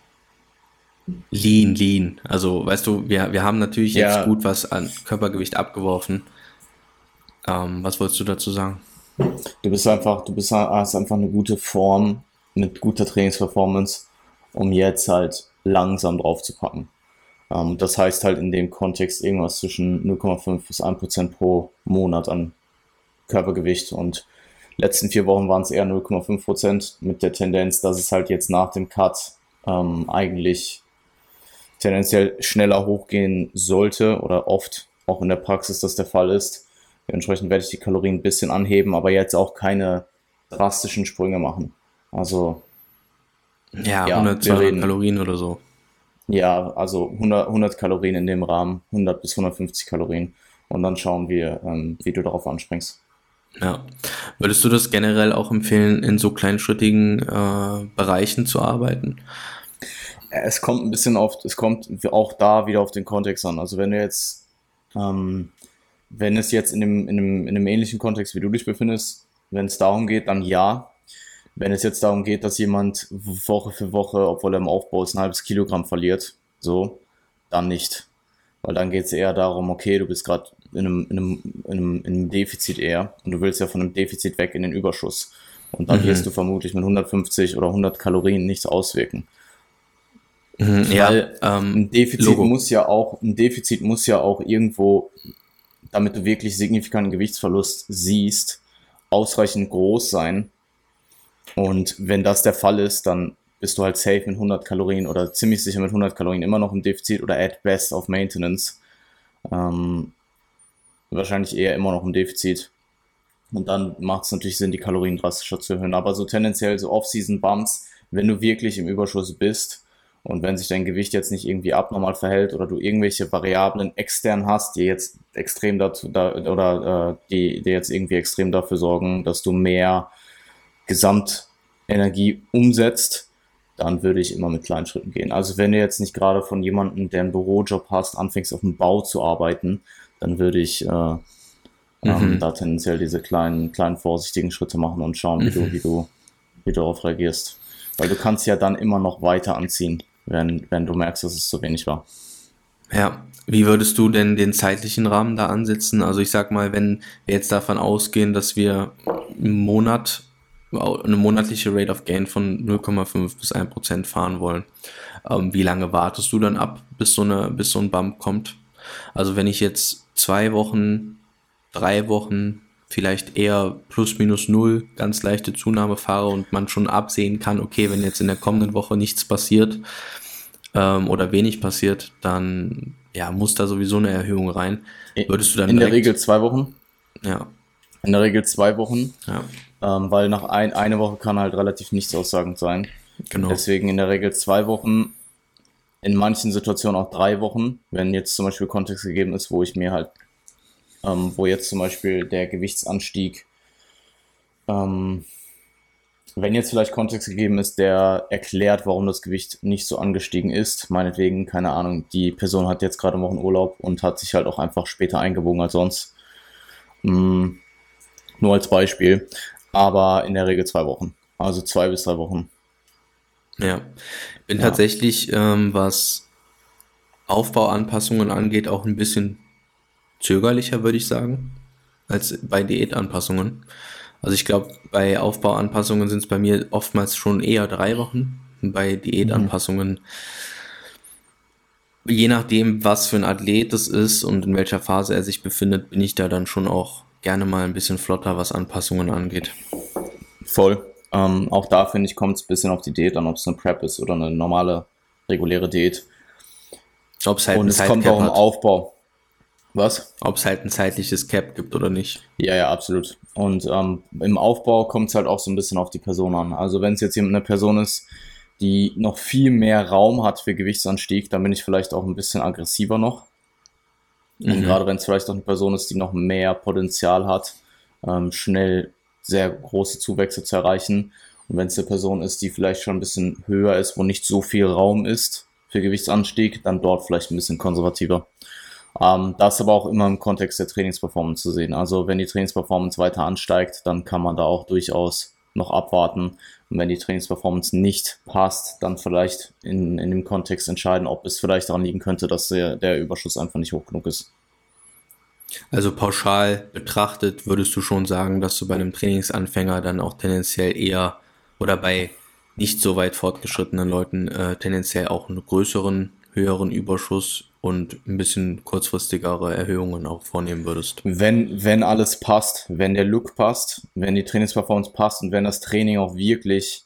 lean, lean. Also, weißt du, wir, wir haben natürlich ja. jetzt gut was an Körpergewicht abgeworfen. Ähm, was wolltest du dazu sagen? Du bist einfach, du bist, hast einfach eine gute Form mit guter Trainingsperformance, um jetzt halt langsam drauf zu packen. Ähm, das heißt halt in dem Kontext irgendwas zwischen 0,5 bis 1 Prozent pro Monat an Körpergewicht und letzten vier Wochen waren es eher 0,5 Prozent mit der Tendenz, dass es halt jetzt nach dem Cut ähm, eigentlich tendenziell schneller hochgehen sollte oder oft auch in der Praxis das der Fall ist. Dementsprechend werde ich die Kalorien ein bisschen anheben, aber jetzt auch keine drastischen Sprünge machen. Also ja, ja 100, 200 Kalorien oder so. Ja, also 100, 100 Kalorien in dem Rahmen, 100 bis 150 Kalorien. Und dann schauen wir, ähm, wie du darauf anspringst. Ja. Würdest du das generell auch empfehlen, in so kleinschrittigen äh, Bereichen zu arbeiten? Es kommt ein bisschen auf, es kommt auch da wieder auf den Kontext an. Also wenn du jetzt, ähm, wenn es jetzt in einem, in, einem, in einem ähnlichen Kontext, wie du dich befindest, wenn es darum geht, dann ja. Wenn es jetzt darum geht, dass jemand Woche für Woche, obwohl er im Aufbau ist, ein halbes Kilogramm verliert, so, dann nicht. Weil dann geht es eher darum, okay, du bist gerade in einem, in, einem, in, einem, in einem Defizit eher und du willst ja von einem Defizit weg in den Überschuss. Und dann mhm. wirst du vermutlich mit 150 oder 100 Kalorien nichts auswirken. Mhm, ja, Weil ähm, ein Defizit Logo. muss ja auch, ein Defizit muss ja auch irgendwo, damit du wirklich signifikanten Gewichtsverlust siehst, ausreichend groß sein. Und wenn das der Fall ist, dann bist du halt safe mit 100 Kalorien oder ziemlich sicher mit 100 Kalorien immer noch im Defizit oder at best auf Maintenance. Ähm, wahrscheinlich eher immer noch im Defizit. Und dann macht es natürlich Sinn, die Kalorien drastischer zu erhöhen. Aber so tendenziell so Off-Season-Bumps, wenn du wirklich im Überschuss bist, und wenn sich dein Gewicht jetzt nicht irgendwie abnormal verhält oder du irgendwelche Variablen extern hast, die jetzt extrem dazu da, oder äh, die, die jetzt irgendwie extrem dafür sorgen, dass du mehr Gesamtenergie umsetzt, dann würde ich immer mit kleinen Schritten gehen. Also wenn du jetzt nicht gerade von jemandem, der einen Bürojob hast, anfängst auf dem Bau zu arbeiten, dann würde ich äh, ähm, mhm. ähm, da tendenziell diese kleinen, kleinen vorsichtigen Schritte machen und schauen, wie mhm. du, wie du, wie du darauf reagierst. Weil du kannst ja dann immer noch weiter anziehen wenn, wenn du merkst, dass es zu wenig war. Ja, wie würdest du denn den zeitlichen Rahmen da ansetzen? Also ich sag mal, wenn wir jetzt davon ausgehen, dass wir im Monat eine monatliche Rate of Gain von 0,5 bis 1 Prozent fahren wollen, ähm, wie lange wartest du dann ab, bis so, eine, bis so ein Bump kommt? Also wenn ich jetzt zwei Wochen, drei Wochen, vielleicht eher plus minus null, ganz leichte Zunahme fahre und man schon absehen kann, okay, wenn jetzt in der kommenden Woche nichts passiert, ähm, oder wenig passiert, dann ja, muss da sowieso eine Erhöhung rein. Würdest du dann In der Regel zwei Wochen. Ja. In der Regel zwei Wochen. Ja. Ähm, weil nach ein, eine Woche kann halt relativ nichts aussagend sein. Genau. Deswegen in der Regel zwei Wochen, in manchen Situationen auch drei Wochen, wenn jetzt zum Beispiel Kontext gegeben ist, wo ich mir halt, ähm, wo jetzt zum Beispiel der Gewichtsanstieg ähm, wenn jetzt vielleicht Kontext gegeben ist, der erklärt, warum das Gewicht nicht so angestiegen ist, meinetwegen, keine Ahnung, die Person hat jetzt gerade Wochen Urlaub und hat sich halt auch einfach später eingewogen als sonst, mm, Nur als Beispiel. Aber in der Regel zwei Wochen. Also zwei bis drei Wochen. Ja, bin ja. tatsächlich, ähm, was Aufbauanpassungen angeht, auch ein bisschen zögerlicher, würde ich sagen, als bei Diätanpassungen. Also ich glaube, bei Aufbauanpassungen sind es bei mir oftmals schon eher drei Wochen. Bei Diätanpassungen, mhm. je nachdem, was für ein Athlet es ist und in welcher Phase er sich befindet, bin ich da dann schon auch gerne mal ein bisschen flotter, was Anpassungen angeht. Voll. Ähm, auch da finde ich, kommt es ein bisschen auf die Diät an, ob es eine Prep ist oder eine normale, reguläre Diät. Ob's halt Und es kommt auch im Aufbau. Was? Ob es halt ein zeitliches Cap gibt oder nicht. Ja, ja, absolut. Und ähm, im Aufbau kommt es halt auch so ein bisschen auf die Person an. Also wenn es jetzt eine Person ist, die noch viel mehr Raum hat für Gewichtsanstieg, dann bin ich vielleicht auch ein bisschen aggressiver noch. Mhm. Und gerade wenn es vielleicht auch eine Person ist, die noch mehr Potenzial hat, ähm, schnell sehr große Zuwächse zu erreichen. Und wenn es eine Person ist, die vielleicht schon ein bisschen höher ist, wo nicht so viel Raum ist für Gewichtsanstieg, dann dort vielleicht ein bisschen konservativer. Ähm, das aber auch immer im Kontext der Trainingsperformance zu sehen. Also wenn die Trainingsperformance weiter ansteigt, dann kann man da auch durchaus noch abwarten. Und wenn die Trainingsperformance nicht passt, dann vielleicht in, in dem Kontext entscheiden, ob es vielleicht daran liegen könnte, dass der, der Überschuss einfach nicht hoch genug ist. Also pauschal betrachtet würdest du schon sagen, dass du bei einem Trainingsanfänger dann auch tendenziell eher oder bei nicht so weit fortgeschrittenen Leuten äh, tendenziell auch einen größeren, höheren Überschuss und ein bisschen kurzfristigere Erhöhungen auch vornehmen würdest. Wenn, wenn alles passt, wenn der Look passt, wenn die Trainingsperformance passt und wenn das Training auch wirklich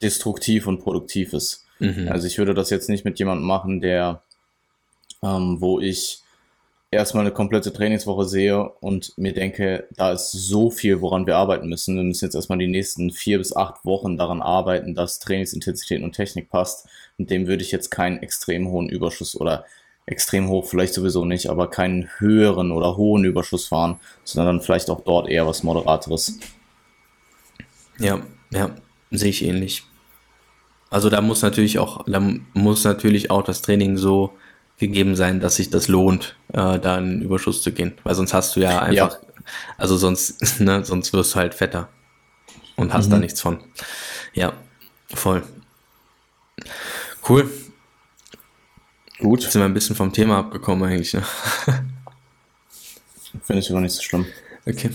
destruktiv und produktiv ist. Mhm. Also ich würde das jetzt nicht mit jemandem machen, der, ähm, wo ich erstmal eine komplette Trainingswoche sehe und mir denke, da ist so viel, woran wir arbeiten müssen. Wir müssen jetzt erstmal die nächsten vier bis acht Wochen daran arbeiten, dass Trainingsintensität und Technik passt. Und dem würde ich jetzt keinen extrem hohen Überschuss oder extrem hoch vielleicht sowieso nicht, aber keinen höheren oder hohen Überschuss fahren, sondern dann vielleicht auch dort eher was Moderateres. Ja, ja, sehe ich ähnlich. Also da muss natürlich auch, da muss natürlich auch das Training so gegeben sein, dass sich das lohnt, äh, da in Überschuss zu gehen. Weil sonst hast du ja einfach, ja. also sonst, ne, sonst wirst du halt fetter und hast mhm. da nichts von. Ja, voll. Cool. Gut. Jetzt sind wir ein bisschen vom Thema abgekommen eigentlich. Ne? Finde ich aber nicht so schlimm. Okay.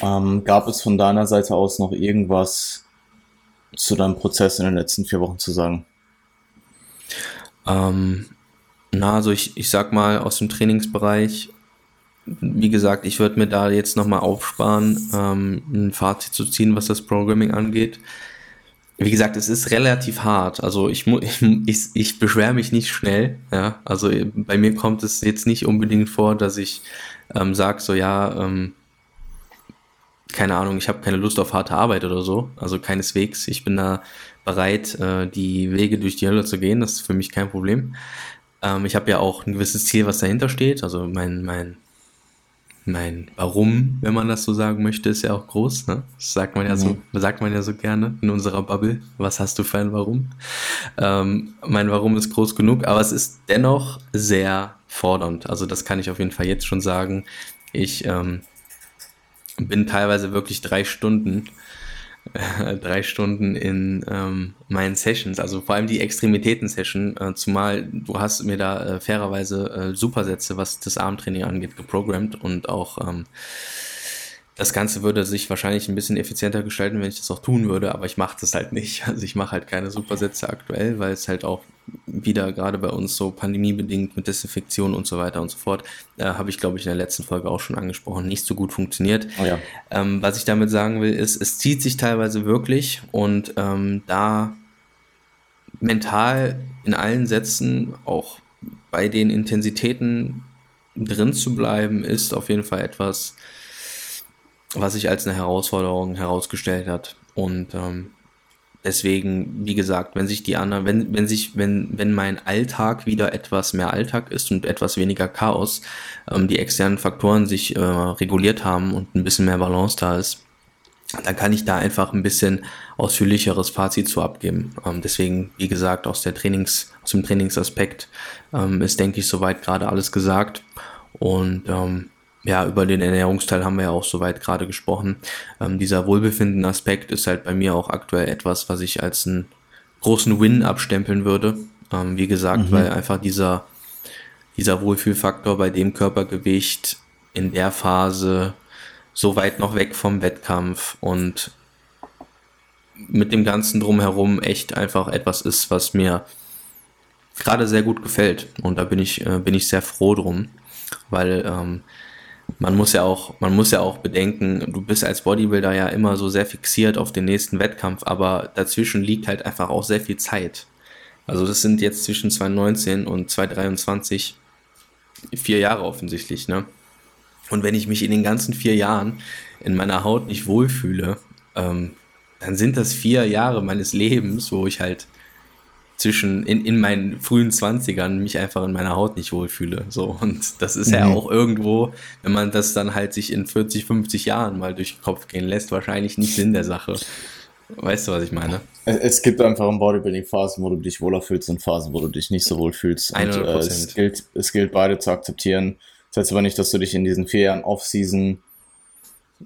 Ähm, gab es von deiner Seite aus noch irgendwas zu deinem Prozess in den letzten vier Wochen zu sagen? Ähm, na, also ich, ich sag mal aus dem Trainingsbereich, wie gesagt, ich würde mir da jetzt nochmal aufsparen, ähm, ein Fazit zu ziehen, was das Programming angeht. Wie gesagt, es ist relativ hart. Also ich, ich, ich, beschwere mich nicht schnell. Ja? Also bei mir kommt es jetzt nicht unbedingt vor, dass ich ähm, sage, so ja, ähm, keine Ahnung, ich habe keine Lust auf harte Arbeit oder so. Also keineswegs. Ich bin da bereit, äh, die Wege durch die Hölle zu gehen. Das ist für mich kein Problem. Ähm, ich habe ja auch ein gewisses Ziel, was dahinter steht. Also mein, mein, mein Warum, wenn man das so sagen möchte, ist ja auch groß. Ne? Das sagt man ja so, mhm. sagt man ja so gerne in unserer Bubble. Was hast du für ein Warum? Ähm, mein Warum ist groß genug, aber es ist dennoch sehr fordernd. Also das kann ich auf jeden Fall jetzt schon sagen. Ich ähm, bin teilweise wirklich drei Stunden drei Stunden in ähm, meinen Sessions, also vor allem die Extremitäten-Session, äh, zumal du hast mir da äh, fairerweise äh, Supersätze, was das Armtraining angeht, geprogrammt und auch ähm, das Ganze würde sich wahrscheinlich ein bisschen effizienter gestalten, wenn ich das auch tun würde, aber ich mache das halt nicht. Also ich mache halt keine Supersätze aktuell, weil es halt auch wieder gerade bei uns so pandemiebedingt mit Desinfektion und so weiter und so fort, äh, habe ich glaube ich in der letzten Folge auch schon angesprochen, nicht so gut funktioniert. Oh ja. ähm, was ich damit sagen will, ist, es zieht sich teilweise wirklich und ähm, da mental in allen Sätzen auch bei den Intensitäten drin zu bleiben, ist auf jeden Fall etwas, was sich als eine Herausforderung herausgestellt hat. Und ähm, deswegen, wie gesagt, wenn sich die anderen, wenn, wenn sich, wenn, wenn mein Alltag wieder etwas mehr Alltag ist und etwas weniger Chaos, ähm, die externen Faktoren sich äh, reguliert haben und ein bisschen mehr Balance da ist, dann kann ich da einfach ein bisschen ausführlicheres Fazit zu abgeben. Ähm, deswegen, wie gesagt, aus der Trainings, aus dem Trainingsaspekt ähm, ist, denke ich, soweit gerade alles gesagt. Und ähm, ja, über den Ernährungsteil haben wir ja auch soweit gerade gesprochen. Ähm, dieser Wohlbefinden-Aspekt ist halt bei mir auch aktuell etwas, was ich als einen großen Win abstempeln würde. Ähm, wie gesagt, mhm. weil einfach dieser, dieser Wohlfühlfaktor bei dem Körpergewicht in der Phase so weit noch weg vom Wettkampf und mit dem Ganzen drumherum echt einfach etwas ist, was mir gerade sehr gut gefällt. Und da bin ich, äh, bin ich sehr froh drum, weil ähm, man muss ja auch, man muss ja auch bedenken, du bist als Bodybuilder ja immer so sehr fixiert auf den nächsten Wettkampf, aber dazwischen liegt halt einfach auch sehr viel Zeit. Also das sind jetzt zwischen 2019 und 2023 vier Jahre offensichtlich, ne? Und wenn ich mich in den ganzen vier Jahren in meiner Haut nicht wohlfühle, ähm, dann sind das vier Jahre meines Lebens, wo ich halt zwischen in, in meinen frühen Zwanzigern mich einfach in meiner Haut nicht wohlfühle. So, und das ist mhm. ja auch irgendwo, wenn man das dann halt sich in 40, 50 Jahren mal durch den Kopf gehen lässt, wahrscheinlich nicht Sinn der Sache. Weißt du, was ich meine? Es gibt einfach im Bodybuilding Phasen, wo du dich wohler fühlst und Phasen, wo du dich nicht so wohl fühlst. Und, äh, es, gilt, es gilt beide zu akzeptieren. Das heißt aber nicht, dass du dich in diesen vier Jahren Off-Season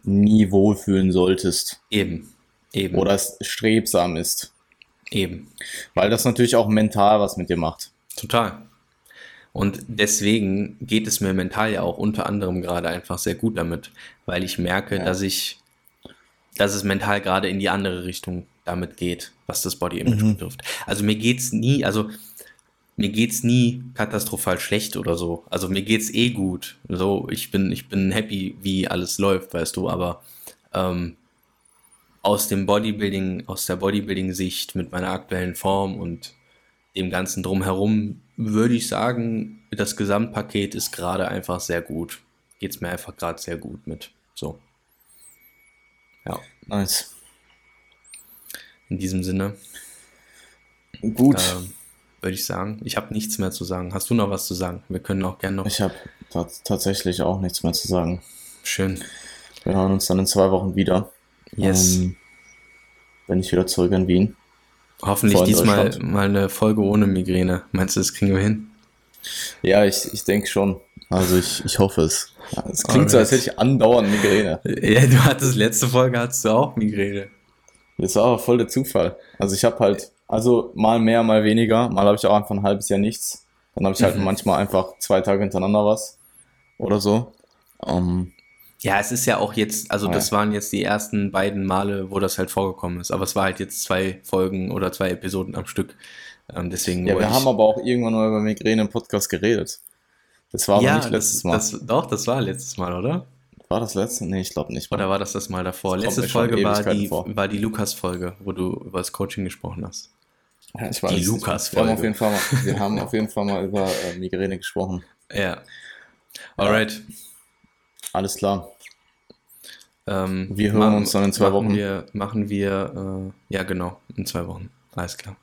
nie wohlfühlen solltest. Eben. Eben. Oder es strebsam ist. Eben. Weil das natürlich auch mental was mit dir macht. Total. Und deswegen geht es mir mental ja auch unter anderem gerade einfach sehr gut damit, weil ich merke, ja. dass ich, dass es mental gerade in die andere Richtung damit geht, was das Body Image mhm. betrifft. Also mir geht's nie, also mir geht's nie katastrophal schlecht oder so. Also mir geht's eh gut. So, ich bin, ich bin happy, wie alles läuft, weißt du, aber ähm, aus dem Bodybuilding, aus der Bodybuilding-Sicht mit meiner aktuellen Form und dem Ganzen drumherum, würde ich sagen, das Gesamtpaket ist gerade einfach sehr gut. Geht es mir einfach gerade sehr gut mit. So. Ja. Nice. In diesem Sinne. Gut. Ähm, würde ich sagen. Ich habe nichts mehr zu sagen. Hast du noch was zu sagen? Wir können auch gerne noch. Ich habe tatsächlich auch nichts mehr zu sagen. Schön. Wir hören uns dann in zwei Wochen wieder. Yes. Ähm, bin ich wieder zurück in Wien. Hoffentlich diesmal mal eine Folge ohne Migräne. Meinst du, das kriegen wir hin? Ja, ich, ich denke schon. Also ich, ich hoffe es. Es klingt Alright. so, als hätte ich andauernd Migräne. Ja, du hattest letzte Folge hattest du auch Migräne. Das war aber voll der Zufall. Also ich habe halt, also mal mehr, mal weniger. Mal habe ich auch einfach ein halbes Jahr nichts. Dann habe ich halt mhm. manchmal einfach zwei Tage hintereinander was. Oder so. Um, ähm, ja, es ist ja auch jetzt, also ja. das waren jetzt die ersten beiden Male, wo das halt vorgekommen ist. Aber es war halt jetzt zwei Folgen oder zwei Episoden am Stück. Ähm, deswegen ja, wir haben aber auch irgendwann mal über Migräne im Podcast geredet. Das war ja, aber nicht letztes Mal. Das, doch, das war letztes Mal, oder? War das letzte? Nee, ich glaube nicht. Mal. Oder war das das Mal davor? Das Letzte Folge war die, war die Lukas-Folge, wo du über das Coaching gesprochen hast. Ja, ich weiß. Die Lukas-Folge. Wir, haben auf jeden Fall mal, wir haben auf jeden Fall mal über äh, Migräne gesprochen. Ja. Alright. Ja. Alles klar. Ähm, wir hören machen, uns dann in zwei machen Wochen. Wir, machen wir, äh, ja genau, in zwei Wochen. Alles klar.